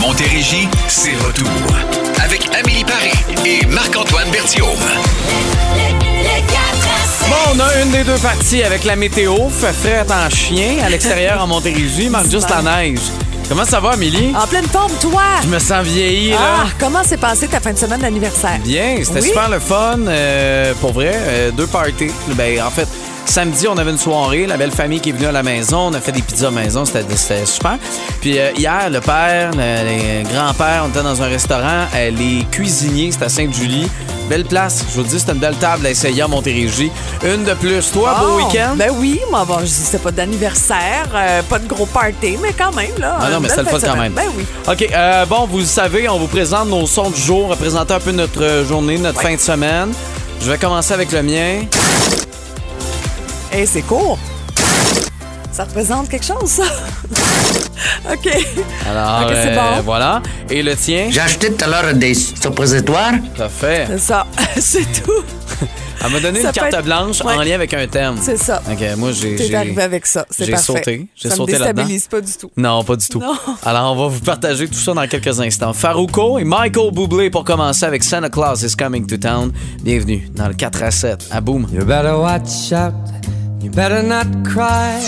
Montérégie, c'est retour. Avec Amélie Paris et Marc-Antoine Berthiaume. Bon, on a une des deux parties avec la météo. Fait frais en chien à l'extérieur en Montérégie. Il manque juste la neige. Comment ça va, Amélie? En pleine forme, toi! Je me sens vieilli, là. Ah, comment s'est passée ta fin de semaine d'anniversaire? Bien, c'était Oui? super le fun. euh, pour vrai, euh, deux parties. Ben, en fait, samedi, on avait une soirée. La belle famille qui est venue à la maison. On a fait des pizzas maison. C'était super. Puis euh, hier, le père, le, le grand-père, on était dans un restaurant. euh, les cuisiniers, c'était à Sainte-Julie. Belle place. Je vous dis, c'était une belle table à essayer à Montérégie. Une de plus. Toi, beau Oh, week-end? Ben oui, moi, bon, je dis c'était pas d'anniversaire, euh, pas de gros party, mais quand même, là. Ah non, mais c'était le fun quand même. Ben oui. OK, euh, bon, vous le savez, on vous présente nos sons du jour, représenter un peu notre journée, notre fin de semaine. Je vais commencer avec le mien. Et c'est court. Ça représente quelque chose, ça? OK. Alors, c'est euh, bon. voilà. Et le tien? J'ai acheté tout à l'heure des suppositoires. Parfait. C'est ça. c'est tout. Elle m'a donné Ça une carte être- blanche en lien avec un thème. C'est ça. OK, moi, j'ai... T'es j'ai- arrivé avec ça. C'est j'ai parfait. sauté. J'ai ça sauté me là-dedans. déstabilise pas du tout. Non, pas du tout. Non. Alors, on va vous partager tout ça dans quelques instants. Farouko et Michael Bublé pour commencer avec Santa Claus is Coming to Town. Bienvenue dans le 4 à 7 à Boom. You better watch out. You better not cry.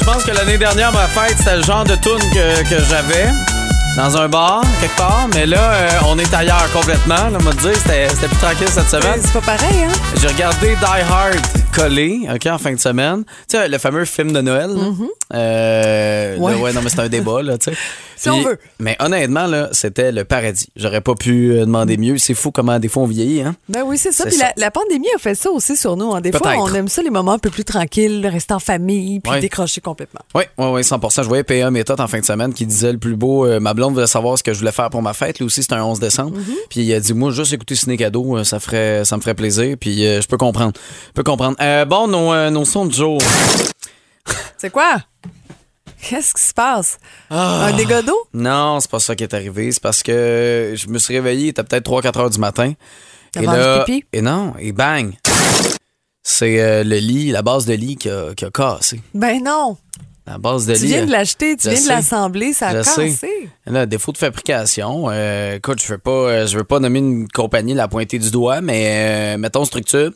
Je pense que l'année dernière, ma fête, c'était le genre de tune que, que j'avais dans un bar, quelque part. Mais là, euh, on est ailleurs complètement. Là, on m'a dit, c'était c'était plus tranquille cette semaine. C'est pas pareil, hein? J'ai regardé Die Hard collé, OK, en fin de semaine. Tu sais, le fameux film de Noël. là. Euh. Ouais. là, ouais, non, mais c'est un débat, là, tu sais. Si on veut. Mais honnêtement, là, c'était le paradis. J'aurais pas pu euh, demander mieux. C'est fou comment des fois on vieillit, hein? Ben oui, c'est ça. C'est Puis ça. la, pandémie a fait ça aussi sur nous. hein. Des fois, Peut-être. on aime ça, les moments un peu plus tranquilles, rester en famille, puis Ouais. décrocher complètement. Oui, oui, oui, 100 Je voyais PA Méthode en fin de semaine qui disait le plus beau. euh, ma blonde voulait savoir ce que je voulais faire pour ma fête. Lui aussi, c'était un 11 décembre. Mm-hmm. Puis il a dit, moi, juste écouter Ciné Cadeau, euh, ça, ferait, ça me ferait plaisir. Puis euh, je peux comprendre. Je peux comprendre. Euh, bon, nos, euh, nos sons du jour. C'est quoi? Qu'est-ce qui se passe? Ah. Un dégât d'eau? Non, c'est pas ça qui est arrivé. C'est parce que je me suis réveillé, il était peut-être 3-4 heures du matin. T'as vendu pipi? et non, et bang! C'est euh, le lit, la base de lit qui a, qui a cassé. Ben non. La base de Tu lit. viens de l'acheter, tu je viens de l'assembler, ça a cassé. Là, défaut de fabrication. euh, écoute, je veux pas, euh, je veux pas nommer une compagnie la pointée du doigt, mais euh, mettons structure.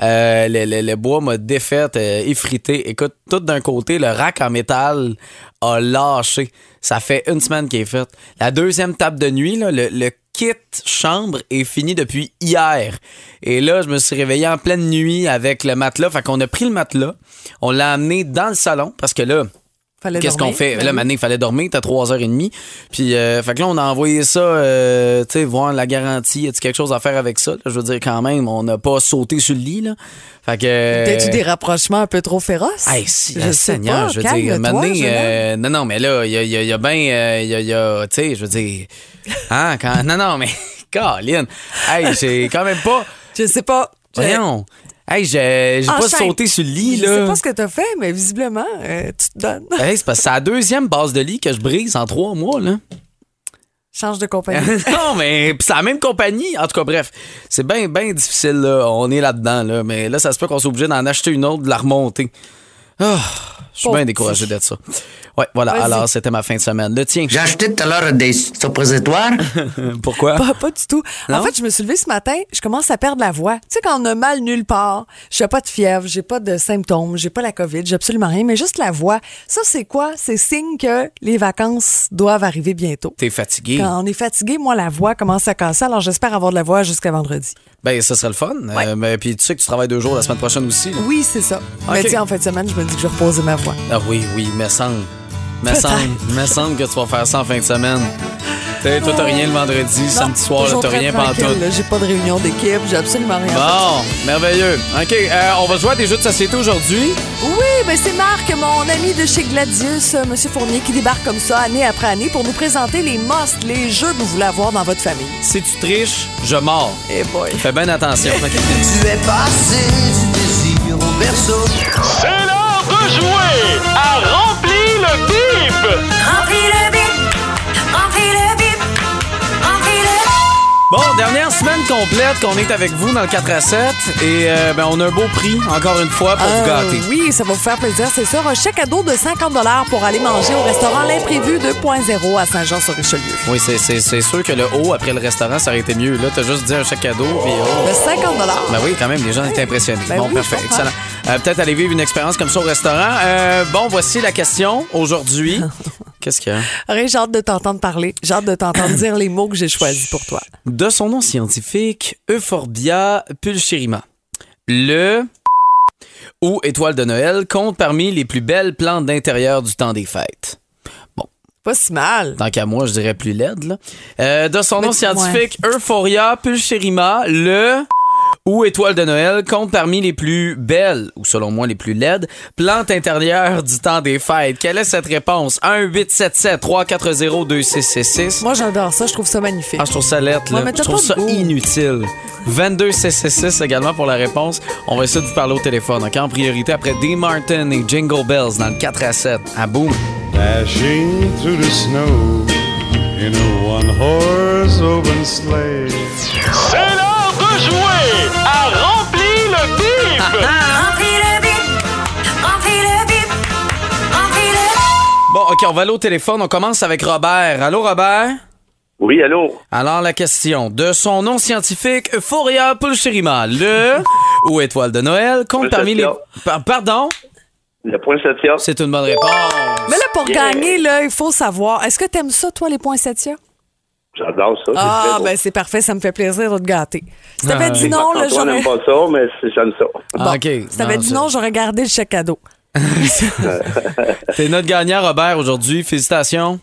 Euh, le, le- le bois m'a défait, euh, effrité. Écoute, tout d'un côté, le rack en métal a lâché. Ça fait une semaine qu'il est fait. La deuxième table de nuit, là, le, le kit chambre est fini depuis hier. Et là, je me suis réveillé en pleine nuit avec le matelas. Fait qu'on a pris le matelas, on l'a amené dans le salon parce que là, Qu'est-ce qu'on fait? Ben là, maintenant, il fallait dormir, t'as 3h30. Puis, euh, fait que là, on a envoyé ça, euh, tu sais, voir la garantie. Y a-tu quelque chose à faire avec ça? là? Je veux dire, quand même, on n'a pas sauté sur le lit, là. Fait que. euh, T'as-tu des rapprochements un peu trop féroces? Hey, si, Je euh, sais Seigneur, pas, je veux calme-toi, dire, euh, non, non, mais là, il y a, y a- il y a bien, euh, il y a, y a, tu sais, je veux dire, hein, quand, non, non, mais, Caroline, hey, j'ai quand même pas, Je sais pas. Voyons, hey, j'ai j'ai pas sauté sur le lit, Je là. sais pas ce que t'as fait, mais visiblement, euh, tu te donnes. Hey, c'est parce que c'est la deuxième base de lit que je brise en trois mois, là. Change de compagnie. non, mais c'est la même compagnie. En tout cas, bref, c'est bien, bien difficile, là. On est là-dedans, là. Mais là, ça se peut qu'on soit obligé d'en acheter une autre, de la remonter. Ah, je suis bien découragé de ça. Ouais, voilà. Alors, c'était ma fin de semaine. Le tien. J'ai acheté tout à l'heure des suppositoires. Pourquoi? Pas, pas du tout. Non? En fait, je me suis levée ce matin, je commence à perdre la voix. Tu sais, quand on a mal nulle part, j'ai pas de fièvre, j'ai pas de symptômes, j'ai pas la COVID, j'ai absolument rien, mais juste la voix. Ça, c'est quoi? C'est signe que les vacances doivent arriver bientôt. T'es fatigué? Quand on est fatigué, moi, la voix commence à casser, alors j'espère avoir de la voix jusqu'à vendredi. Ben, ça serait le fun. Euh, mais puis tu sais que tu travailles deux jours la semaine prochaine aussi. là. Oui, c'est ça. Mais sais, en fin de semaine, je me dis que je vais reposer ma voix. Ah oui, oui, me semble. Me semble, me semble que tu vas faire ça en fin de semaine. T'sais, Toi, t'as rien le vendredi, Non, samedi soir, t'as rien pantoute. là. J'ai pas de réunion d'équipe, j'ai absolument rien. Bon, merveilleux. OK, euh, on va jouer à des jeux de société aujourd'hui. Oui, ben c'est Marc, mon ami de chez Gladius, euh, Monsieur Fournier, qui débarque comme ça année après année pour nous présenter les musts, les jeux que vous voulez avoir dans votre famille. Si tu triches, je mords. Eh boy. Fais bien attention. Tu es passé du désir au berceau. C'est de jouer à Remplis le bip! Remplis le bip, Bon, dernière semaine complète qu'on est avec vous dans le 4 à 7 et euh, ben, on a un beau prix, encore une fois, pour vous Euh, gâter. oui, ça va vous faire plaisir, c'est sûr. Un chèque cadeau de 50 pour aller manger au restaurant L'Imprévu 2.0 à Saint-Jean-sur-Richelieu. Oui, c'est- c'est c'est sûr que le haut après le restaurant, ça aurait été mieux. Là, t'as juste dit un chèque cadeau, puis oh. De 50 Ben oui, quand même, les gens étaient impressionnés. Ben bon, oui, parfait, excellent. Euh, Peut-être aller vivre une expérience comme ça au restaurant. Euh, bon, voici la question aujourd'hui. Qu'est-ce qu'il y a? J'ai hâte de t'entendre parler. J'ai hâte de t'entendre dire les mots que j'ai choisis pour toi. De son nom scientifique, Euphorbia pulcherima. Le ou étoile de Noël compte parmi les plus belles plantes d'intérieur du temps des fêtes. Pas si mal. Tant qu'à moi, je dirais plus laide. Là. Euh, de son Mais- nom scientifique, Euphoria pulcherima, le ou étoile de Noël compte parmi les plus belles, ou selon moi les plus laides, plantes intérieures du temps des fêtes. Quelle est cette réponse? 1 877 340 2666 Moi, j'adore ça. Je trouve ça magnifique. ah, je trouve ça lettre, là. Ouais, Je trouve ça goût. inutile. 22 666 également pour la réponse. On va essayer de vous parler au téléphone. OK? En priorité, après Dean Martin et Jingle Bells dans le 4 à 7. À boum. Dashing through the snow in a one horse open sleigh. C'est l'heure de jouer le bip! Remplis le bip, remplis le bip, remplis le Bon, OK, on va aller au téléphone. On commence avec Robert. Allô, Robert? Oui, allô? Alors, la question. De son nom scientifique, Euphoria pulcherima, le ou étoile de Noël compte parmi les... Pa- Pardon? Le poinsettia. C'est une bonne réponse. Mais là, pour Yeah. gagner, là, il faut savoir. Est-ce que t'aimes ça, toi, les poinsettias? J'adore ça. Ah, ben c'est parfait. Ça me fait plaisir de te gâter. Si t'avais Ah, dit non, là, j'aurais... n'aime pas ça, mais c'est- j'aime ça. Ah, OK. Si t'avais dit non, j'aurais gardé le chèque cadeau. T'es notre gagnant, Robert, aujourd'hui. Félicitations.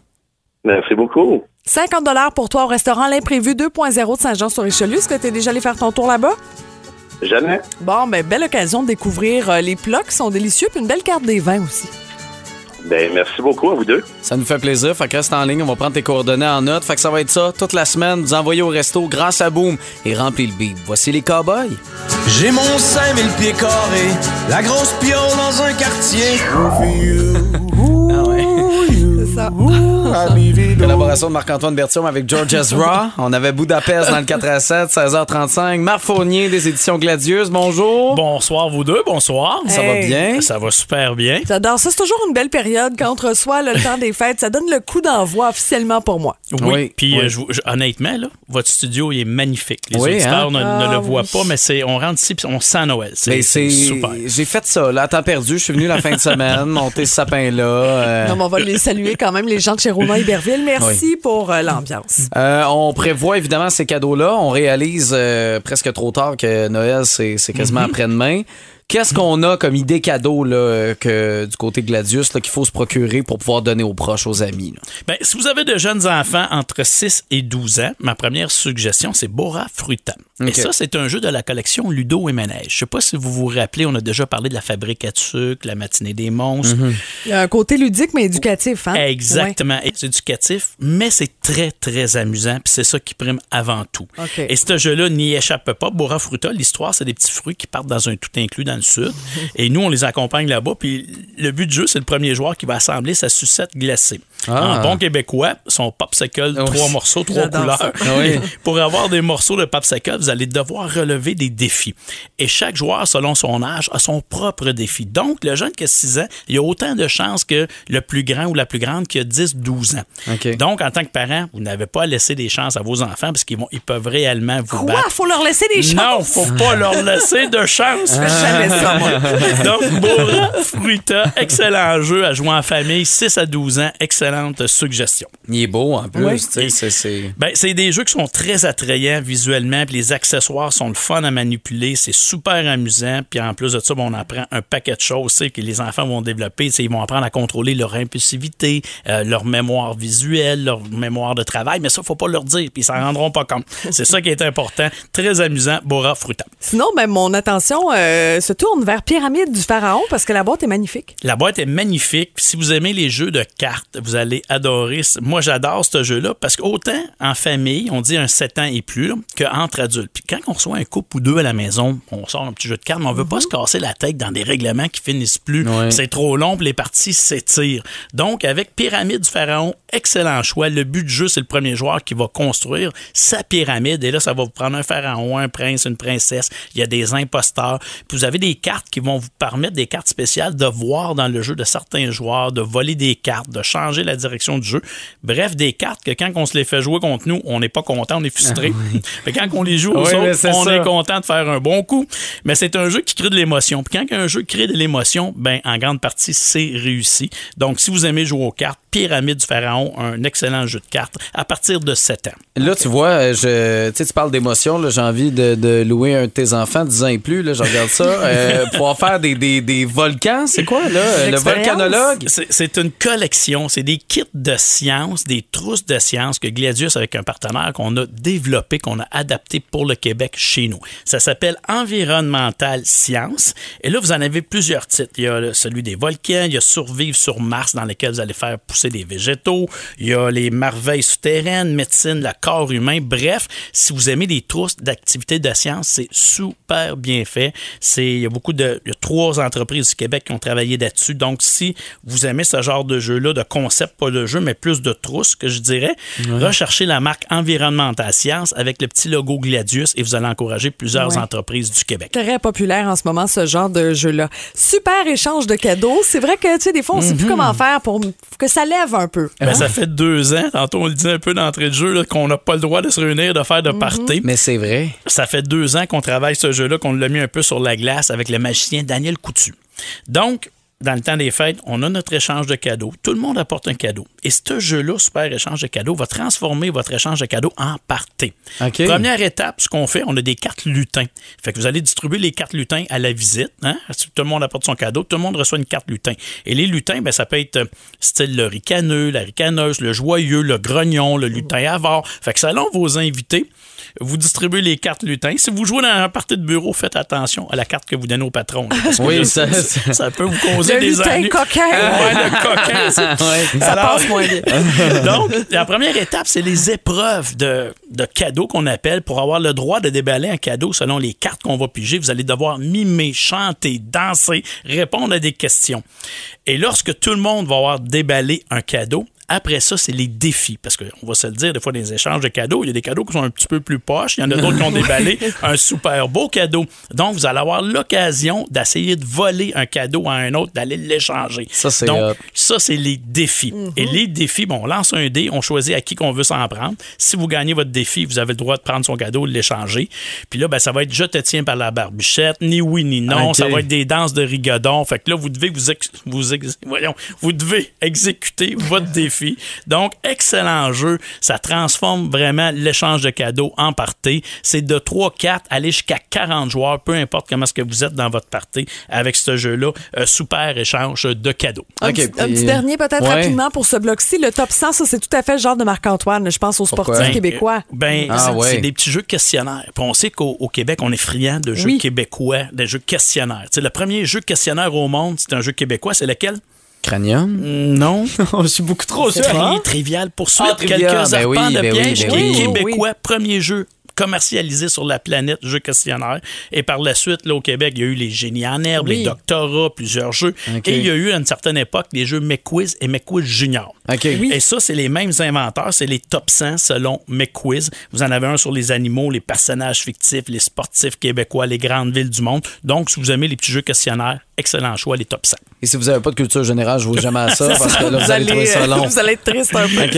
Merci beaucoup. 50 pour toi au restaurant L'Imprévu 2.0 de Saint-Jean-sur-Richelieu. Est-ce que tu es déjà allé faire ton tour là-bas? Jamais. Bon, ben, belle occasion de découvrir euh, les plats qui sont délicieux, puis une belle carte des vins aussi. Ben, merci beaucoup à vous deux. Ça nous fait plaisir. Fait que reste en ligne. On va prendre tes coordonnées en note. Fait que ça va être ça toute la semaine. Vous envoyer au resto grâce à Boom et remplir le beat. Voici les cowboys. J'ai mon 5000 pieds carrés, la grosse piole dans un quartier. Ah ouais. Collaboration de Marc-Antoine Bertium avec George Ezra. On avait Budapest dans le 4 à 7, 16h35. Marc Fournier des éditions Gladius. Bonjour. Bonsoir, vous deux. Bonsoir. Ça va bien? Ça va super bien. J'adore ça. C'est toujours une belle période quand on reçoit le temps des fêtes. Ça donne le coup d'envoi officiellement pour moi. Oui. Oui, Puis, oui. euh, je vous- je- honnêtement, là, votre studio il est magnifique. Les Oui, auditeurs hein? ne, ne Ah, le voient oui. pas, mais c'est, on rentre ici puis on sent Noël. C'est, Mais c'est c'est. super. J'ai fait ça, là, à temps perdu. Je suis venu la fin de semaine, monter ce sapin-là. euh, Non, mais on va les saluer quand même, les gens de chez Romain Iberville. Merci pour euh, l'ambiance. Euh, on prévoit évidemment ces cadeaux-là. On réalise euh, presque trop tard que Noël, c'est quasiment Mhm. après-demain. Qu'est-ce qu'on a comme idée cadeau là, que, du côté Gladius qu'il faut se procurer pour pouvoir donner aux proches, aux amis? là? Ben, si vous avez de jeunes enfants entre 6 et 12 ans, ma première suggestion, c'est Bora Fruta. Et ça, c'est un jeu de la collection Ludo et Ménage. Je sais pas si vous vous rappelez, on a déjà parlé de la fabrique à sucre, la matinée des monstres. Il y a un côté ludique, mais éducatif. Hein? Exactement. C'est éducatif, mais c'est très, très amusant. Puis c'est ça qui prime avant tout. Et ce jeu-là n'y échappe pas. Bora Fruta, l'histoire, c'est des petits fruits qui partent dans un tout inclus dans le sud. et nous, on les accompagne là-bas. Puis le but du jeu, c'est le premier joueur qui va assembler sa sucette glacée. Ah. En bon québécois, son popsicle, trois morceaux, trois couleurs. Oui. Pour avoir des morceaux de popsicle, vous allez devoir relever des défis. Et chaque joueur, selon son âge, a son propre défi. Donc, le jeune qui a 6 ans, il a autant de chances que le plus grand ou la plus grande qui a 10, 12 ans. Donc, en tant que parent, vous n'avez pas à laisser des chances à vos enfants parce qu'ils vont, ils peuvent réellement vous Quoi? battre. Faut leur laisser des Non, chances? faut pas leur laisser de chance. Je ça, moi. Donc, Bora Fruita, excellent jeu à jouer en famille, 6 à 12 ans, excellent d'excellentes suggestions. Il est beau en plus. Oui. tu sais, c'est- Ben, c'est des jeux qui sont très attrayants visuellement, puis les accessoires sont le fun à manipuler, c'est super amusant, puis en plus de ça, ben, on apprend un paquet de choses tu sais, que les enfants vont développer. Tu sais, Ils vont apprendre à contrôler leur impulsivité, euh, leur mémoire visuelle, leur mémoire de travail, mais ça, faut pas leur dire, puis ils s'en rendront pas compte. C'est ça qui est important. Très amusant, Bora Fruta. Sinon, ben, mon attention euh, se tourne vers Pyramide du Pharaon parce que la boîte est magnifique. La boîte est magnifique. Si vous aimez les jeux de cartes, vous allez adorer. Moi, j'adore ce jeu-là parce qu'autant en famille, on dit un 7 ans et plus, qu'entre adultes. Puis quand on reçoit un couple ou deux à la maison, on sort un petit jeu de cartes, mais on veut pas se casser la tête dans des règlements qui finissent plus. Ouais. C'est trop long, puis les parties s'étirent. Donc, avec Pyramide du Pharaon, excellent choix. Le but du jeu, c'est le premier joueur qui va construire sa pyramide. Et là, ça va vous prendre un pharaon, un prince, une princesse. Il y a des imposteurs. Puis vous avez des cartes qui vont vous permettre, des cartes spéciales, de voir dans le jeu de certains joueurs, de voler des cartes, de changer la direction du jeu. Bref, des cartes que quand on se les fait jouer contre nous, on n'est pas content, on est frustré. Mais quand on les joue aux Oui, autres, on ça. est content de faire un bon coup. Mais c'est un jeu qui crée de l'émotion. Puis quand un jeu crée de l'émotion, ben en grande partie, c'est réussi. Donc, si vous aimez jouer aux cartes, Pyramide du Pharaon, un excellent jeu de cartes à partir de 7 ans. Là, tu vois, euh, je, tu sais, tu parles d'émotion. J'ai envie de, de louer un de tes enfants, 10 ans et plus. Là, je regarde ça. Euh, pour faire des, des, des volcans, c'est quoi, là? Le volcanologue? C'est- une collection, c'est des kits de sciences, des trousses de sciences que Gladius, avec un partenaire qu'on a développé, qu'on a adapté pour le Québec chez nous. Ça s'appelle Environnemental Sciences. Et là, vous en avez plusieurs titres. Il y a celui des volcans, il y a Survivre sur Mars, dans lequel vous allez faire pousser des végétaux. Il y a les merveilles souterraines, médecine, le corps humain. Bref, si vous aimez des trousses d'activités de sciences, c'est super bien fait. C'est, y a beaucoup de, il y a trois entreprises du Québec qui ont travaillé là-dessus. Donc, si vous aimez ce genre de jeu-là, de concept, pas de jeu, mais plus de trousses, que je dirais, recherchez la marque Environnemental Science avec le petit logo Gladius et vous allez encourager plusieurs Ouais. entreprises du Québec. Très populaire en ce moment, ce genre de jeu-là. Super échange de cadeaux. C'est vrai que, tu sais, des fois, on sait plus comment faire pour que ça lève un peu. Ben, ça fait deux ans, tantôt on le dit un peu d'entrée de jeu, là, qu'on n'a pas le droit de se réunir, de faire de party. Mais c'est vrai. Ça fait deux ans qu'on travaille ce jeu-là, qu'on l'a mis un peu sur la glace avec le magicien Daniel Coutu. Donc, dans le temps des fêtes, on a notre échange de cadeaux. Tout le monde apporte un cadeau. Et ce jeu-là, Super Échange de cadeaux, va transformer votre échange de cadeaux en party. OK. Première étape, ce qu'on fait, on a des cartes lutins. Fait que vous allez distribuer les cartes lutins à la visite. Hein? Tout le monde apporte son cadeau. Tout le monde reçoit une carte lutin. Et les lutins, ben, ça peut être euh, style le ricaneux, la ricaneuse, le joyeux, le grognon, le lutin avare. Fait que selon vos invités, vous distribuez les cartes lutins. Si vous jouez dans un party de bureau, faites attention à la carte que vous donnez au patron. là, parce que Oui, là, ça- ça, ça peut vous causer Le des lutin ennuis. coquin. Ouais, le coquin. ça. Ouais. Ça Alors- passe moins bien. donc, la première étape, c'est les épreuves de, de cadeaux qu'on appelle. Pour avoir le droit de déballer un cadeau selon les cartes qu'on va piger, vous allez devoir mimer, chanter, danser, répondre à des questions. Et lorsque tout le monde va avoir déballé un cadeau, après ça, c'est les défis. Parce qu'on va se le dire, des fois, dans les échanges de cadeaux, il y a des cadeaux qui sont un petit peu plus poches. Il y en a d'autres qui ont déballé un super beau cadeau. Donc, vous allez avoir l'occasion d'essayer de voler un cadeau à un autre, d'aller l'échanger. Ça, c'est Donc. Ça, c'est les défis. Et les défis, bon, on lance un dé, on choisit à qui qu'on veut s'en prendre. Si vous gagnez votre défi, vous avez le droit de prendre son cadeau, de l'échanger. Puis là, ben, ça va être je te tiens par la barbichette, ni oui ni non. Ça va être des danses de rigodon. Fait que là, vous devez vous, ex- vous ex- voyons, vous devez exécuter votre défi. Donc, excellent jeu. Ça transforme vraiment l'échange de cadeaux en party. C'est de 3, 4, aller jusqu'à 40 joueurs, peu importe comment est-ce que vous êtes dans votre party avec ce jeu-là. Euh, super échange de cadeaux. Un, OK, petit, un puis- petit dernier, peut-être Ouais. rapidement pour ce bloc-ci. Le top 100, ça, c'est tout à fait le genre de Marc-Antoine. Je pense aux sportifs Ben, québécois. euh, Ben, Ah, c'est ouais. des petits jeux questionnaires. Puis on sait qu'au au Québec, on est friand de jeux Oui. québécois, des jeux questionnaires. Tu sais, le premier jeu questionnaire au monde, c'est un jeu québécois. C'est lequel? Cranium? Non. je suis beaucoup trop C'est tri- Trivial Poursuite. Ah. Quelques Ben oui, arpents de ben oui, piège ben oui. québécois. Premier jeu commercialisé sur la planète, jeu questionnaire. Et par la suite, là, au Québec, il y a eu les génies en herbe, Oui. les doctorats, plusieurs jeux. Et il y a eu, à une certaine époque, les jeux McQuiz et McQuiz Junior. OK. Et ça, c'est les mêmes inventeurs, c'est les top 100 selon McQuiz. Vous en avez un sur les animaux, les personnages fictifs, les sportifs québécois, les grandes villes du monde. Donc, si vous aimez les petits jeux questionnaires, excellent choix, les top 100. Et si vous n'avez pas de culture générale, je vous jamais à ça parce que là, vous, allez trouver ça long. vous allez être triste un peu. OK.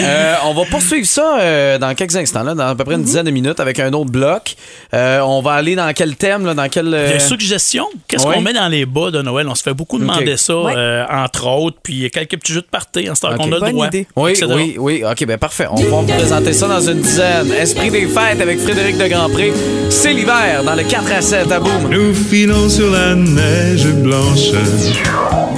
Euh, on va poursuivre ça euh, dans quelques instants, là, dans à peu près une dizaine de minutes. Minutes avec un autre bloc. Euh, on va aller dans quel thème, là, dans quel... euh, Des suggestions. Qu'est-ce Ouais. qu'on met dans les bas de Noël? On se fait beaucoup demander ça, Ouais. euh, entre autres. Puis il y a quelques petits jeux de party en ce temps qu'on a le droit. idée. Oui, etc. oui, oui. OK, ben parfait. On va vous présenter ça dans une dizaine. Esprit des fêtes avec Frédéric de Grandpré. C'est l'hiver dans le 4 à 7 à Boom. Nous filons sur la neige blanche.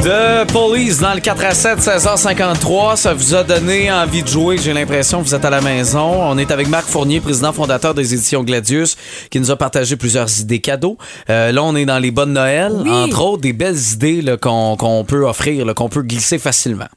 De Police dans le 4 à 7, 16h53. Ça vous a donné envie de jouer, j'ai l'impression. Vous êtes à la maison. On est avec Marc Fournier, président fondateur des éditions Gladius, qui nous a partagé plusieurs idées cadeaux. Euh, là, on est dans les bonnes Noël. Oui. Entre autres, des belles idées qu'on peut offrir, qu'on peut glisser facilement.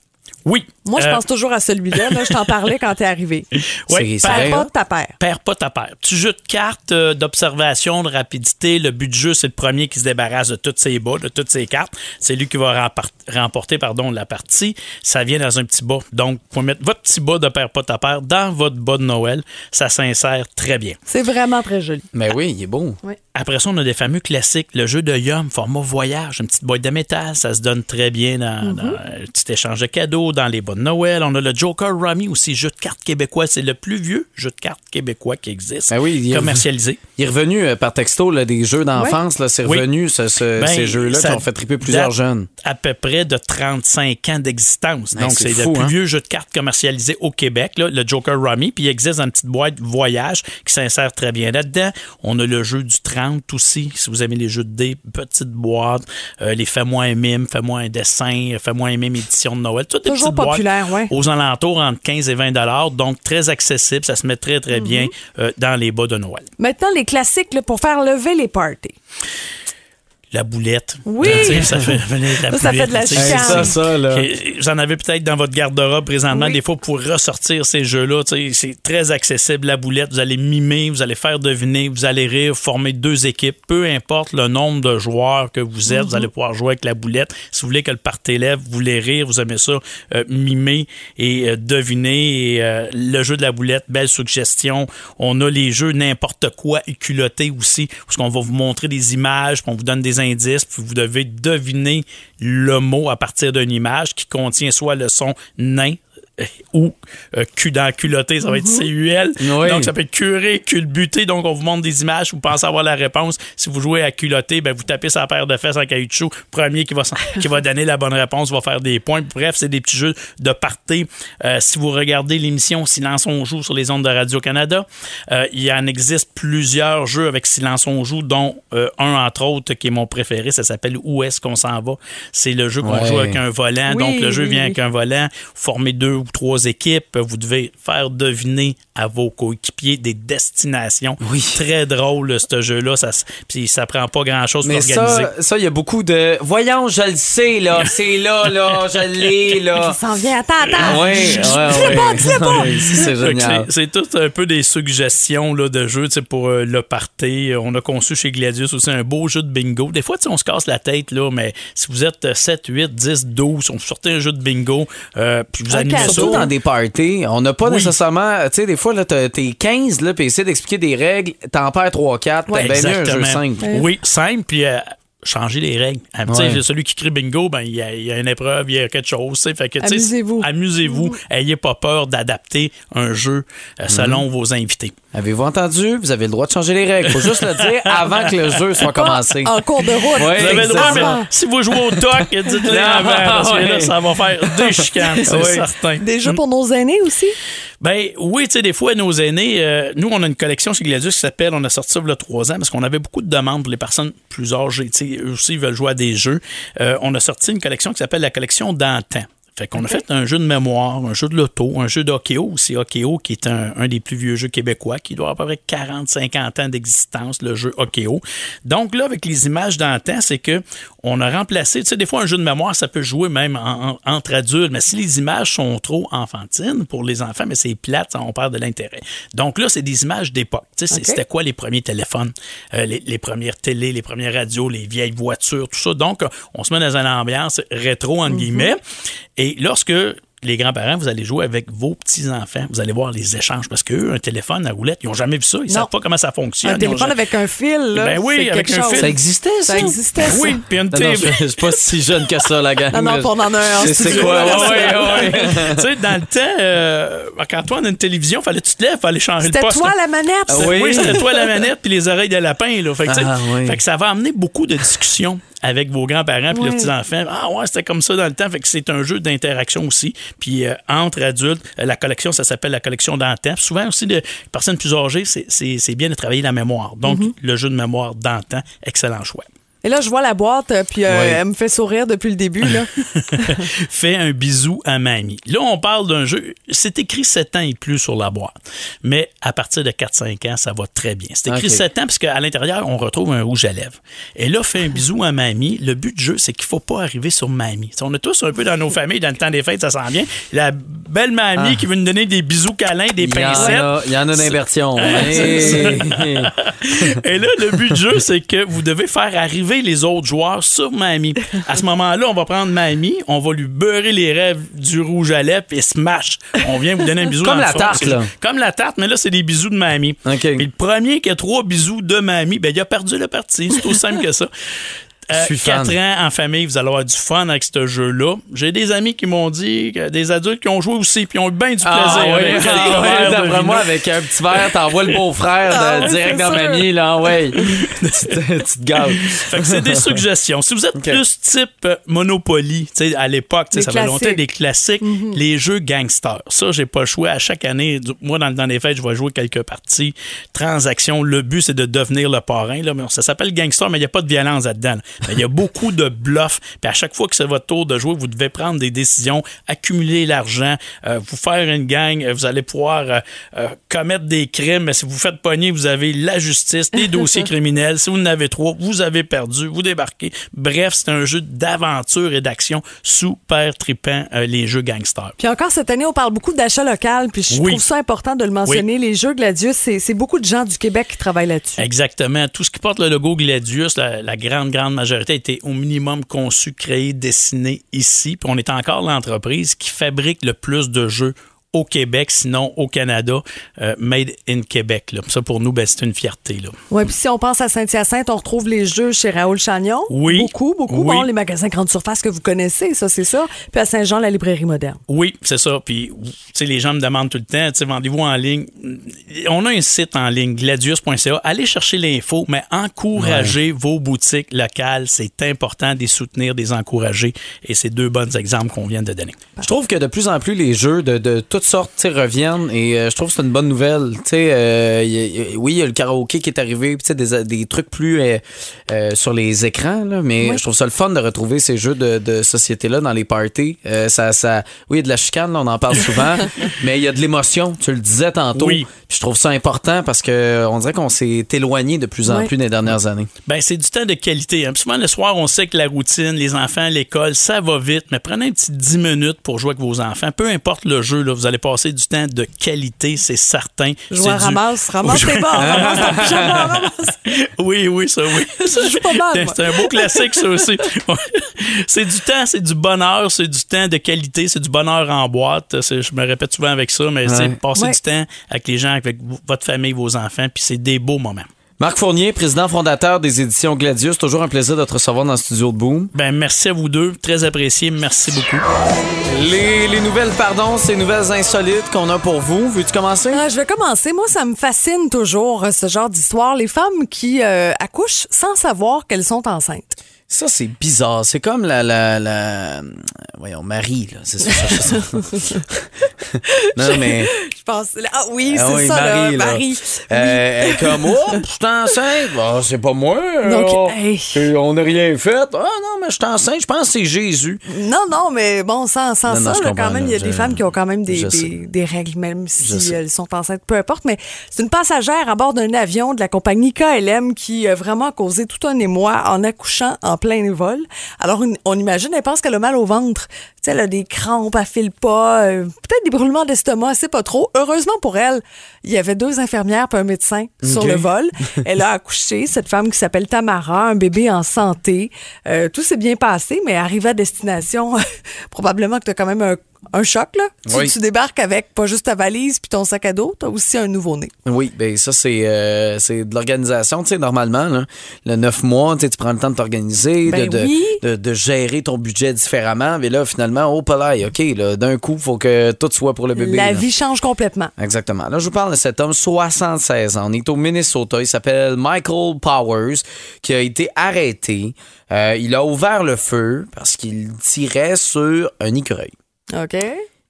Oui. Moi, je Euh, pense toujours à celui-là. Là, je t'en parlais quand t'es arrivé. Oui, Perds hein? pas ta paire. Perds pas ta paire. Petit jeu de cartes euh, d'observation, de rapidité. Le but du jeu, c'est le premier qui se débarrasse de toutes ses bas, de toutes ses cartes. C'est lui qui va remporter pardon, la partie. Ça vient dans un petit bas. Donc, vous pouvez mettre votre petit bas de Perds pas ta paire dans votre bas de Noël. Ça s'insère très bien. C'est vraiment très joli. Mais oui, il est beau. Après ça, on a des fameux classiques. Le jeu de Yum, format voyage, une petite boîte de métal, ça se donne très bien dans, dans un petit échange de cadeaux, dans les bas de Noël. On a le Joker Rummy aussi, jeu de cartes québécois. C'est le plus vieux jeu de cartes québécois qui existe, Ben oui, il est- commercialisé. Il est revenu euh, par texto là, des jeux d'enfance. là, C'est Oui. revenu ce- ce- Ben, ces jeux-là qui ont fait triper plusieurs jeunes. À peu près de 35 ans d'existence. Ben, Donc, c'est le plus hein? vieux jeu de cartes commercialisé au Québec, là, le Joker Rummy. Puis il existe dans une petite boîte voyage qui s'insère très bien là-dedans. On a le jeu du 30 aussi, si vous aimez les jeux de dés, petite boîte, euh, les Fais-moi un mime, Fais-moi un dessin, Fais-moi un mime édition de Noël. Toutes des Toujours populaire, ouais. aux alentours entre 15 et 20 dollars, donc très accessible. Ça se met très, très bien euh, dans les bas de Noël. Maintenant, les classiques là, pour faire lever les parties. La boulette. Oui! Ça fait venir la Ça, ça fait de la. Ça, ça, là. Vous en avez peut-être dans votre garde-robe présentement. Oui. Des fois, pour ressortir ces jeux-là, tu sais, c'est très accessible. La boulette, vous allez mimer, vous allez faire deviner, vous allez rire, former deux équipes. Peu importe le nombre de joueurs que vous êtes, Mhm. vous allez pouvoir jouer avec la boulette. Si vous voulez que le party lève, vous voulez rire, vous aimez ça, euh, mimer et euh, deviner. Et, euh, le jeu de la boulette, belle suggestion. On a les jeux n'importe quoi et culottés aussi, parce qu'on va vous montrer des images, puis on vous donne des vous devez deviner le mot à partir d'une image qui contient soit le son nain ou euh, cul dans culotté, ça va être CUL. Oui. Donc, ça peut être curé, culbuté. Donc, on vous montre des images, vous pensez avoir la réponse. Si vous jouez à culotté, ben, vous tapez sa paire de fesses en caoutchouc. Premier qui va, qui va donner la bonne réponse va faire des points. Bref, c'est des petits jeux de party. Euh, si vous regardez l'émission Silence on joue sur les ondes de Radio-Canada, euh, il y en existe plusieurs jeux avec Silence on joue, dont euh, un, entre autres, qui est mon préféré. Ça s'appelle Où est-ce qu'on s'en va? C'est le jeu qu'on Ouais. joue avec un volant. Oui, Donc, le jeu vient avec un volant, former deux ou trois équipes. Vous devez faire deviner à vos coéquipiers des destinations. Oui. Très drôle, ce jeu-là. Ça, puis ça prend pas grand-chose pour Mais organiser. ça, ça, il y a beaucoup de. Voyons, je le sais, là. C'est là, là. Je l'ai, là. Ça s'en vient. Attends, attends. Oui, ouais, ouais. Oui, C'est génial. C'est c'est tout un peu des suggestions là, de jeux tu sais, pour euh, le party. Euh, On a conçu chez Gladius aussi un beau jeu de bingo. Des fois, on se casse la tête, là, mais si vous êtes euh, 7, 8, 10, 12, on sortait un jeu de bingo, euh, puis vous Un animez ça. Surtout dans des parties, on n'a pas Oui. nécessairement, tu sais, des fois, là, t'as- t'es 15, là, puis essayer d'expliquer des règles, t'en perds 3-4, Ouais, t'as bien mieux un jeu exactement. simple. Oui, simple, puis euh, changer les règles. Ah, tu sais, Ouais. Celui qui crie bingo, ben, il y, a, il y a une épreuve, il y a quelque chose. Fait que, tu sais, Amusez-vous. Amusez-vous. Ayez pas peur d'adapter un jeu euh, selon vos invités. Avez-vous entendu? Vous avez le droit de changer les règles. Faut juste le dire avant que le jeu soit commencé. En cours de route. Ouais, Vous avez le droit, mais si vous jouez au toc, dites-le avant, parce que ouais. là, ça va faire des chicanes, c'est Oui. certain. Des jeux pour nos aînés aussi? Ben oui, tu sais, des fois, nos aînés, euh, nous, on a une collection chez Gladius qui s'appelle, on a sorti ça il y a trois ans, parce qu'on avait beaucoup de demandes pour les personnes plus âgées. Tu sais, eux aussi, veulent jouer à des jeux. Euh, on a sorti une collection qui s'appelle la collection d'antan. Fait qu'on a fait un jeu de mémoire, un jeu de loto, un jeu d'Okeo aussi. Okeo, qui est un, un des plus vieux jeux québécois, qui doit avoir à peu près 40-50 ans d'existence, le jeu Okeo. Donc là, avec les images d'antan, c'est que on a remplacé, tu sais, des fois, un jeu de mémoire, ça peut jouer même en- en- entre adultes, mais si les images sont trop enfantines pour les enfants, mais c'est plate, ça, on perd de l'intérêt. Donc là, c'est des images d'époque. Tu sais, c'était quoi les premiers téléphones, euh, les, les premières télés, les premières radios, les vieilles voitures, tout ça. Donc, on se met dans une ambiance rétro, entre guillemets. Et lorsque les grands-parents, vous allez jouer avec vos petits-enfants. Vous allez voir les échanges parce qu'eux, un téléphone à roulette, ils n'ont jamais vu ça. Ils ne savent pas comment ça fonctionne. Un Ils ont téléphone jamais- avec un fil, là. Ben oui, avec un chose. fil. Ça existait, ça? Ça? existait, ça. Oui, puis une TV. je je suis pas si jeune que ça, la gang. Non, non, on en a un C'est- quoi? Ouais, ouais, ouais, ouais. tu sais, dans le temps, euh, Marc-Antoine, une télévision, fallait que tu te lèves, fallait changer le C'était poste. toi là. la manette? Ah Oui, oui. c'était toi la manette puis les oreilles de lapin. Là. Fait, que, Ah, oui. fait que ça va amener beaucoup de discussions avec vos grands-parents puis leurs petits-enfants. Ah ouais, c'était comme ça dans le temps. Fait que c'est un jeu d'interaction aussi. Puis euh, entre adultes, euh, la collection, ça s'appelle la collection d'antan. Souvent aussi, de personnes plus âgées, c'est- c'est c'est bien de travailler la mémoire. Donc, Mm-hmm. le jeu de mémoire d'antan, excellent choix. Et là, je vois la boîte, euh, puis euh, Ouais. elle me fait sourire depuis le début. Là. Fais un bisou à mamie. Là, on parle d'un jeu. C'est écrit 7 ans et plus sur la boîte. Mais à partir de 4-5 ans, ça va très bien. C'est écrit Ok. 7 ans parce qu'à l'intérieur, on retrouve un rouge à lèvres. Et là, fais un bisou à mamie. Le but du jeu, c'est qu'il faut pas arriver sur mamie. T'sais, on a tous un peu dans nos familles, dans le temps des fêtes, ça sent bien. La belle mamie Ah. qui veut nous donner des bisous câlins, des Il y en pincettes. il y en a d'inversion. Hey. Et là, le but du jeu, c'est que vous devez faire arriver les autres joueurs sur Mamie. À ce moment-là, on va prendre Mamie, on va lui beurrer les rêves du rouge à lèvres et smash. On vient vous donner un bisou Comme dans la tarte, là. Comme la tarte, mais là, c'est des bisous de Mamie. OK. Puis le premier qui a trois bisous de Mamie, ben, il a perdu le parti. C'est aussi simple que ça. Euh, Je suis fan. Quatre ans en famille, vous allez avoir du fun avec ce jeu-là. J'ai des amis qui m'ont dit, que des adultes qui ont joué aussi, puis ont eu bien du plaisir. Ah oui, avec ah ouais, d'après moi, avec un petit verre, t'envoies le beau-frère Ah direct c'est dans sûr. mamie, là, ouais. tu, te, tu te gâtes. Fait que c'est des suggestions. Si vous êtes plus type euh, Monopoly, tu sais, à l'époque, tu sais, Des ça fait longtemps, classiques. des classiques, les jeux gangsters. Ça, j'ai pas le choix. À chaque année, moi, dans, dans les fêtes, je vais jouer quelques parties. Transactions. Le but, c'est de devenir le parrain. Là. Ça s'appelle gangster, mais il n'y a pas de violence là-dedans. Mais Il y a beaucoup de bluff. Puis à chaque fois que c'est votre tour de jouer, vous devez prendre des décisions, accumuler l'argent, euh, vous faire une gang. euh, Vous allez pouvoir euh, euh, commettre des crimes. Mais si vous faites pogner, vous avez la justice, les dossiers criminels. Si vous en avez trois, vous avez perdu, vous débarquez. Bref, c'est un jeu d'aventure et d'action super trippant, euh, les jeux gangsters. Puis encore cette année, on parle beaucoup d'achat local, puis je Oui. trouve ça important de le mentionner. Les Jeux Gladius, c'est c'est beaucoup de gens du Québec qui travaillent là-dessus. Exactement. Tout ce qui porte le logo Gladius, la, la grande, grande majorité a été au minimum conçu, créé, dessiné ici. Puis on est encore l'entreprise qui fabrique le plus de jeux au Québec, sinon au Canada, euh, made in Québec. Là. Ça, pour nous, ben, c'est une fierté. Là. Ouais, puis si on pense à Saint-Hyacinthe, on retrouve les jeux chez Raoul Chagnon. Oui. Beaucoup, beaucoup. Oui. Bon, les magasins grande surface que vous connaissez, ça, c'est sûr. Puis à Saint-Jean, la librairie moderne. Oui, c'est ça. Puis, tu sais, les gens me demandent tout le temps, tu sais, vendez-vous en ligne? On a un site en ligne, gladius.ca. Allez chercher l'info, mais encouragez vos boutiques locales. C'est important de les soutenir, de les encourager. Et c'est deux bons exemples qu'on vient de donner. Je trouve que de plus en plus les jeux de, de toutes sortes tu sais, reviennent et euh, je trouve que c'est une bonne nouvelle. Euh, y a- y a- oui, il y a le karaoké qui est arrivé, des, des trucs plus euh, euh, sur les écrans, là, mais Oui. je trouve ça le fun de retrouver ces jeux de, de société-là dans les parties. Euh, ça, ça, oui, il y a de la chicane, là, on en parle souvent, mais il y a de l'émotion. Tu le disais tantôt. Oui. Je trouve ça important parce que on dirait qu'on s'est éloigné de plus en Oui. plus dans les dernières années. Ben, c'est du temps de qualité. hein. Puis Souvent, le soir, on sait que la routine, les enfants, l'école, ça va vite, mais prenez un petit 10 minutes pour jouer avec vos enfants. Peu importe le jeu, là, vous allez passer du temps de qualité, c'est certain. Jouer à C'est du- ramasse, ramasse tes bords, ramasse ton pyjama, ramasse. Oui, oui, ça, oui. Ça, je joue pas mal. C'est un beau classique, ça aussi. C'est du temps, c'est du bonheur, c'est du temps de qualité, c'est du bonheur en boîte. Je me répète souvent avec ça, mais c'est passer Ouais. du temps avec les gens, avec votre famille, vos enfants, puis c'est des beaux moments. Marc Fournier, président fondateur des éditions Gladius, toujours un plaisir de te recevoir dans le studio de Boom. Ben, merci à vous deux, très apprécié, merci beaucoup. Les, les nouvelles, pardon, ces nouvelles insolites qu'on a pour vous. Veux-tu commencer? Ah, je vais commencer. Moi, ça me fascine toujours, euh, ce genre d'histoire. Les femmes qui euh, accouchent sans savoir qu'elles sont enceintes. Ça, c'est bizarre. C'est comme la, la, la... Voyons, Marie, là. C'est ça, cherchais ça. non, mais... Je pense. Ah oui, Ah c'est oui, ça, Marie, là. Marie. Euh, elle est comme, oh, je suis enceinte. Ah, c'est pas moi. Donc, Oh, hey. c'est- On n'a rien fait. Ah non, mais je suis enceinte. Je pense que c'est Jésus. Non, non, mais bon, sans, sans Non, non, ça, là, quand même, il y a des femmes qui ont quand même des, des, des règles, même si elles sont enceintes, peu importe. Mais c'est une passagère à bord d'un avion de la compagnie KLM qui a vraiment causé tout un émoi en accouchant en plein vol. Alors, une- on imagine, elle pense qu'elle a mal au ventre. Tu sais, elle a des crampes, elle file pas, euh, peut-être des brûlements d'estomac, sait pas trop. Heureusement pour elle, il y avait deux infirmières et un médecin sur le vol. Elle a accouché, cette femme qui s'appelle Tamara, un bébé en santé. Euh, tout s'est bien passé, mais arrivé à destination, probablement que tu as quand même un, un choc, là. Tu, Oui. tu débarques avec pas juste ta valise puis ton sac à dos, t'as aussi un nouveau-né. Oui, ben ça, c'est euh, c'est de l'organisation. Tu sais, normalement, là, le neuf mois, tu sais, tu prends le temps de t'organiser, Ben de, oui. de, de gérer ton budget différemment. Mais là, finalement, oh, là, OK, là, d'un coup, il faut que tout soit pour le bébé. La là. vie change complètement. Exactement. Là, je vous parle de cet homme, 76 ans. On est au Minnesota. Il s'appelle Michael Powers, qui a été arrêté. Euh, il a ouvert le feu parce qu'il tirait sur un écureuil. OK?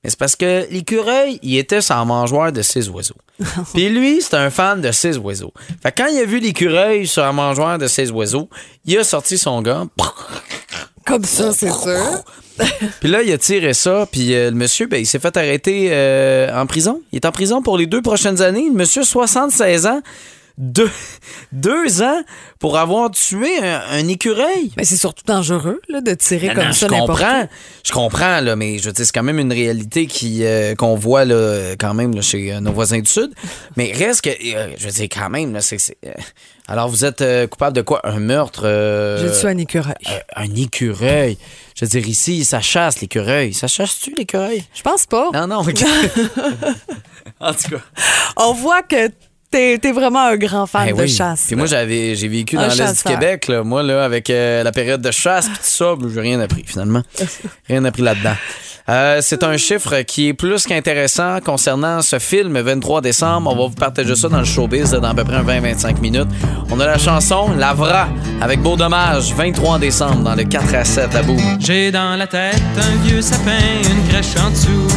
Mais c'est parce que l'écureuil, il était sans mangeoire de six oiseaux. Puis lui, c'est un fan de six oiseaux. Fait que quand il a vu l'écureuil sur un mangeoire de six oiseaux, il a sorti son gant. Comme ça, c'est sûr. Puis là, il a tiré ça. Puis euh, le monsieur, ben, il s'est fait arrêter euh, en prison. Il est en prison pour les deux prochaines années. Le monsieur, 76 ans. Deux, deux ans pour avoir tué un, un écureuil. Mais c'est surtout dangereux là, de tirer Non, comme non, ça je comprends, je comprends là, mais je c'est quand même une réalité qui euh, qu'on voit là, quand même là, chez euh, nos voisins du sud. Mais reste que, euh, je veux dire, quand même là, c'est, c'est, euh, alors vous êtes coupable de quoi? Un meurtre J'ai tué un écureuil. un écureuil. Je veux dire, ici, ça chasse l'écureuil. Ça chasse-tu l'écureuil? Je pense pas. Non, non. ok. en tout cas. On voit que t'es es vraiment un grand fan Eh de oui. chasse. Puis moi, j'avais, j'ai vécu Un dans l'Est du. Québec, là. Moi, là, avec euh, la période de chasse, puis tout ça, ben, j'ai rien appris, finalement. Rien appris là-dedans. Euh, c'est un chiffre qui est plus qu'intéressant concernant ce film 23 décembre. On va vous partager ça dans le showbiz dans à peu près 20-25 minutes. On a la chanson Lavra avec Beau Dommage 23 décembre dans le 4 à 7 à Boom. J'ai dans la tête un vieux sapin, une crèche en dessous.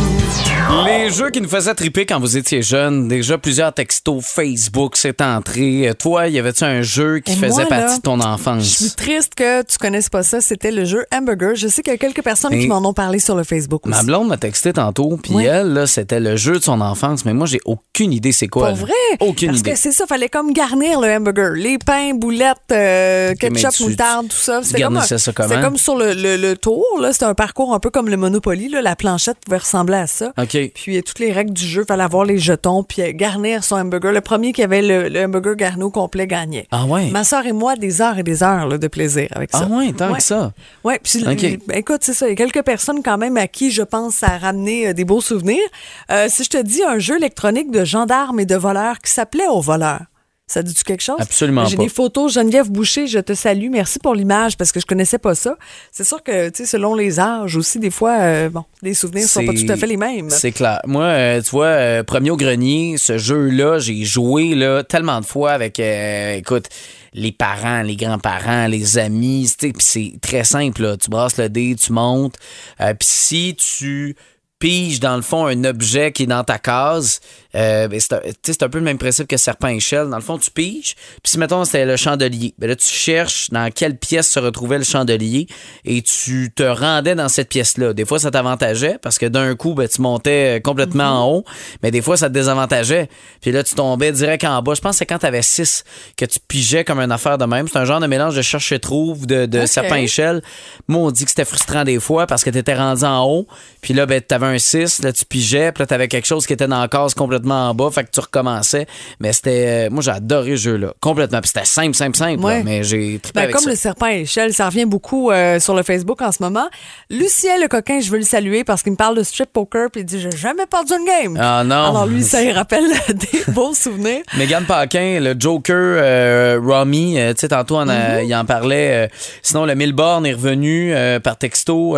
Les jeux qui nous faisaient triper quand vous étiez jeune, déjà plusieurs textos Facebook, c'est entré. Toi, y avait-tu un jeu qui Et faisait moi, là, partie de ton Je enfance? suis triste que tu connaisses pas ça. C'était le jeu Hamburger. Je sais qu'il y a quelques personnes Et- qui m'en ont parlé sur le Facebook aussi. Ma blonde m'a texté tantôt, puis Ouais. elle, là, c'était le jeu de son enfance, mais moi, j'ai aucune idée c'est quoi. Pour vrai? Aucune Parce idée. que c'est ça, fallait comme garnir le hamburger. Les pains, boulettes, euh, ketchup, tu- moutarde, tout ça. C'était comme, ça comment? comme sur le, le- le tour. là. C'était un parcours un peu comme le Monopoly. là. La planchette pouvait ressembler à ça. OK. Puis euh, toutes les règles du jeu, fallait avoir les jetons, puis euh, garnir son hamburger. Le premier qui avait le, le hamburger garni au complet gagnait. Ah ouais? Ma soeur et moi, des heures et des heures là, de plaisir avec ça. Ah ouais, tant que ça. Ouais, puis écoute, c'est ça. Il y a quelques personnes quand même à qui je pense a ramené euh, des beaux souvenirs. Euh, si je te dis un jeu électronique de gendarmes et de voleurs qui s'appelait Au voleur. Ça dit-tu quelque chose? Absolument J'ai des photos. Geneviève Boucher, je te salue. Merci pour l'image parce que je connaissais pas ça. C'est sûr que, tu sais, selon les âges aussi, des fois, euh, bon, les souvenirs sont pas tout à fait les mêmes. C'est clair. Moi, euh, tu vois, euh, premier au grenier, ce jeu-là, j'ai joué là, tellement de fois avec, écoute, les parents, les grands-parents, les amis. c'est très simple. Là. Tu brasses le dé, tu montes. Euh, Puis si tu piges dans le fond un objet qui est dans ta case, euh, ben, c'est un, peu le même principe que serpent échelle. Dans le fond, tu piges. Puis si mettons c'était le chandelier, ben là tu cherches dans quelle pièce se retrouvait le chandelier et tu te rendais dans cette pièce-là. Des fois ça t'avantageait parce que d'un coup ben, tu montais euh, complètement en haut, mais des fois ça te désavantageait. Puis là tu tombais direct en bas. Je pense que c'est quand tu avais 6 que tu pigeais comme une affaire de même. C'est un genre de mélange de cherche trouve de, serpent échelle. Moi on dit que c'était frustrant des fois parce que tu étais rendu en haut, puis là ben t'avais un 6, là tu pigeais, puis là t'avais quelque chose qui était dans la case complètement en bas, fait que tu recommençais. Mais c'était euh, moi j'ai adoré ce jeu là, complètement. Puis c'était simple simple simple, là, Ouais. mais j'ai Ben, avec comme ça. le serpent à échelle, ça revient beaucoup euh, sur le Facebook en ce moment. Lucien le coquin, je veux le saluer parce qu'il me parle de strip poker puis il dit j'ai jamais perdu une game. Ah non. Alors lui, ça il rappelle des beaux souvenirs. Megan Paquin, le Joker, euh, Romy, euh, tu sais, tantôt, on a- il en parlait. sinon, le Milborn est revenu par texto.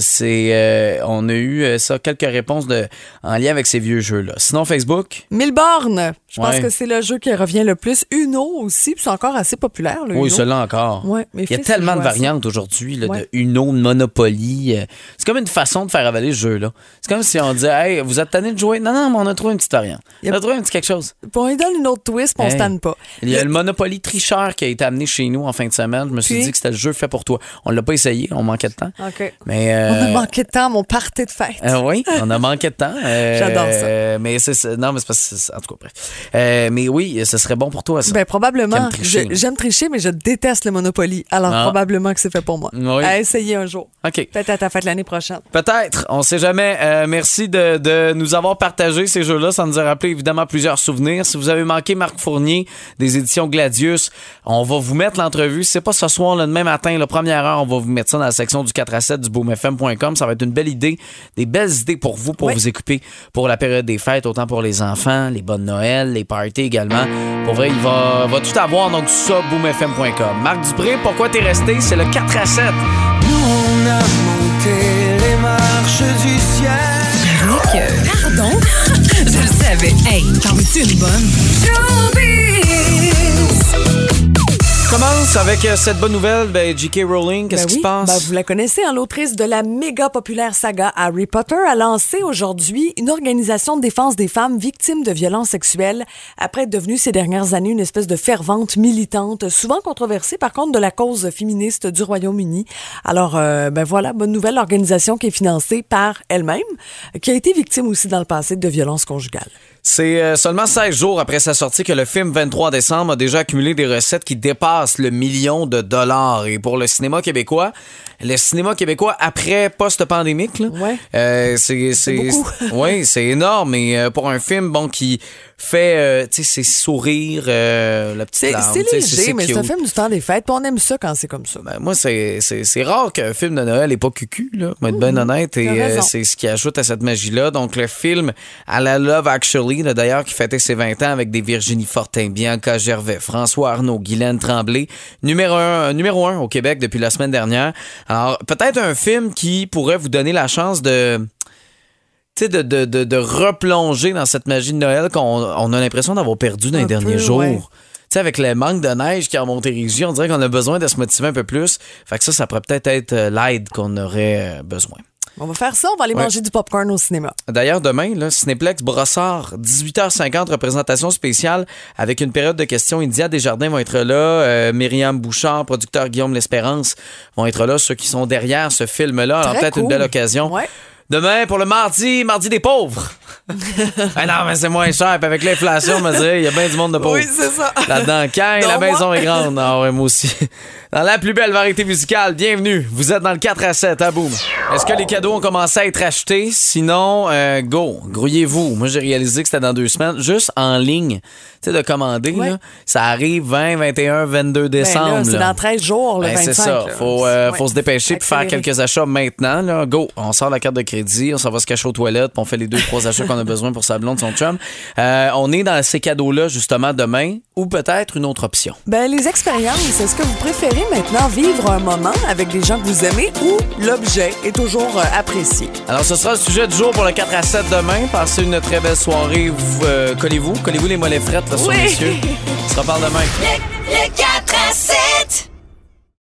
c'est, on a eu euh, ça, quelques réponses de, en lien avec ces vieux jeux-là. Sinon, Facebook? Milborn, je pense Ouais. que c'est le jeu qui revient le plus. Uno aussi, puis c'est encore assez populaire. Le Oui, celui-là encore. Ouais, Il y a tellement de variantes aujourd'hui Ouais. de Uno, de Monopoly. euh, C'est comme une façon de faire avaler ce jeu-là. C'est comme si on disait Hey, vous êtes tanné de jouer? Non, non, mais on a trouvé une petite variante. On a trouvé un petit quelque chose. Puis on lui donne une autre twist, puis on se tanne pas. Il y a le Monopoly tricheur qui a été amené chez nous en fin de semaine. Je me suis Puis? dit que c'était le jeu fait pour toi. On l'a pas essayé, on manquait de temps. Mais On a euh, manqué de temps mon party de fête. Euh, oui, on a manqué de temps. Euh, J'adore ça. mais c'est non, mais c'est parce que en tout cas bref. Euh, mais oui, ce serait bon pour toi ça. Ben, probablement. J'aime tricher, mais je déteste le Monopoly. Alors, Ah. probablement que c'est fait pour moi. Oui. À essayer un jour. OK. Peut-être à ta fête l'année prochaine. Peut-être, on sait jamais. Merci de, de nous avoir partagé ces jeux-là. Ça nous a rappelé évidemment plusieurs souvenirs. Si vous avez manqué Marc Fournier des éditions Gladius, on va vous mettre l'entrevue. C'est pas ce soir, le demain matin, la première heure, on va vous mettre ça dans la section du 4 à 7 du boomfm.com. Ça va être une belle idée. Des belles idées pour vous, pour Oui. vous occuper pour la période des fêtes, autant pour les enfants, les bonnes Noël, les parties également. Pour vrai, il va, va tout avoir, donc tout ça, boomfm.com. Marc Dupré, pourquoi t'es resté? C'est le 4 à 7. Nous, on a monté les marches du ciel. Pardon? Je le savais. Hey, t'en veux-tu une bonne? Commence avec euh, cette bonne nouvelle, ben, J.K. Rowling, qu'est-ce Ben qui oui, se passe? ben, vous la connaissez, hein, l'autrice de la méga populaire saga Harry Potter a lancé aujourd'hui une organisation de défense des femmes victimes de violences sexuelles après être devenue ces dernières années une espèce de fervente militante, souvent controversée par contre de la cause féministe du Royaume-Uni. Alors, euh, ben voilà, bonne nouvelle, l'organisation qui est financée par elle-même, qui a été victime aussi dans le passé de violences conjugales. C'est euh, seulement 16 jours après sa sortie que le film 23 décembre a déjà accumulé des recettes qui dépassent le million de dollars. Et pour le cinéma québécois, le cinéma québécois après post-pandémique, euh, c'est oui, c'est énorme. Et euh, pour un film bon qui fait euh, tu sais ses sourires, euh, la petite C'est larme, léger, mais c'est un film du temps des fêtes, puis on aime ça quand c'est comme ça. Ben, moi, c'est, rare qu'un film de Noël n'est pas cucu, là. Pour être bien honnête. Et c'est ce qui ajoute à cette magie-là. Donc, le film à la Love Actually, d'ailleurs, qui fêtait ses 20 ans avec des Virginie Fortin, Bianca Gervais, François Arnaud, Guylaine Tremblay, numéro un, numéro un au Québec depuis la semaine dernière. Alors, peut-être un film qui pourrait vous donner la chance de de, de, de, de replonger dans cette magie de Noël qu'on on a l'impression d'avoir perdu dans les derniers peu, jours. ouais. Tu sais, avec le manque de neige qui est en Montérégie, on dirait qu'on a besoin de se motiver un peu plus. Fait que ça, ça pourrait peut-être être euh, l'aide qu'on aurait euh, besoin. On va faire ça, on va aller Ouais. manger du popcorn au cinéma. D'ailleurs, demain, là, Cinéplex Brossard, 18h50, représentation spéciale avec une période de questions. India Desjardins vont être là. euh, Myriam Bouchard, producteur Guillaume L'Espérance vont être là. Ceux qui sont derrière ce film-là. Alors, peut-être une belle occasion. Demain, pour le mardi, mardi des pauvres. ah non, mais c'est moins cher. Puis avec l'inflation, on me dirait, il y a bien du monde de pauvres. Oui, c'est ça. Là-dedans, quand la maison est grande. Ah ouais, moi aussi. Dans la plus belle variété musicale, bienvenue. Vous êtes dans le 4 à 7, à boum. Est-ce que les cadeaux ont commencé à être achetés? Sinon, euh, go, grouillez-vous. Moi, j'ai réalisé que c'était dans deux semaines. Juste en ligne, tu sais, de commander, là, ça arrive 20, 21, 22 décembre. Ben c'est dans 13 jours, le Ben, 25. c'est ça. Faut, euh, Ouais. faut se dépêcher pour faire quelques achats maintenant. Là. Go, on sort la carte de crédit, on s'en va se cacher aux toilettes, puis on fait les deux, trois achats qu'on a besoin pour sa blonde, son chum. Euh, on est dans ces cadeaux-là, justement, demain, ou peut-être une autre option. Ben, les expériences, est-ce que vous préférez maintenant vivre un moment avec des gens que vous aimez ou l'objet est toujours euh, apprécié? Alors, ce sera le sujet du jour pour le 4 à 7 demain. Passez une très belle soirée. Vous, euh, collez-vous, collez-vous les mollets frettes là, sur Oui. les. On se reparle demain. Le 4 à 7.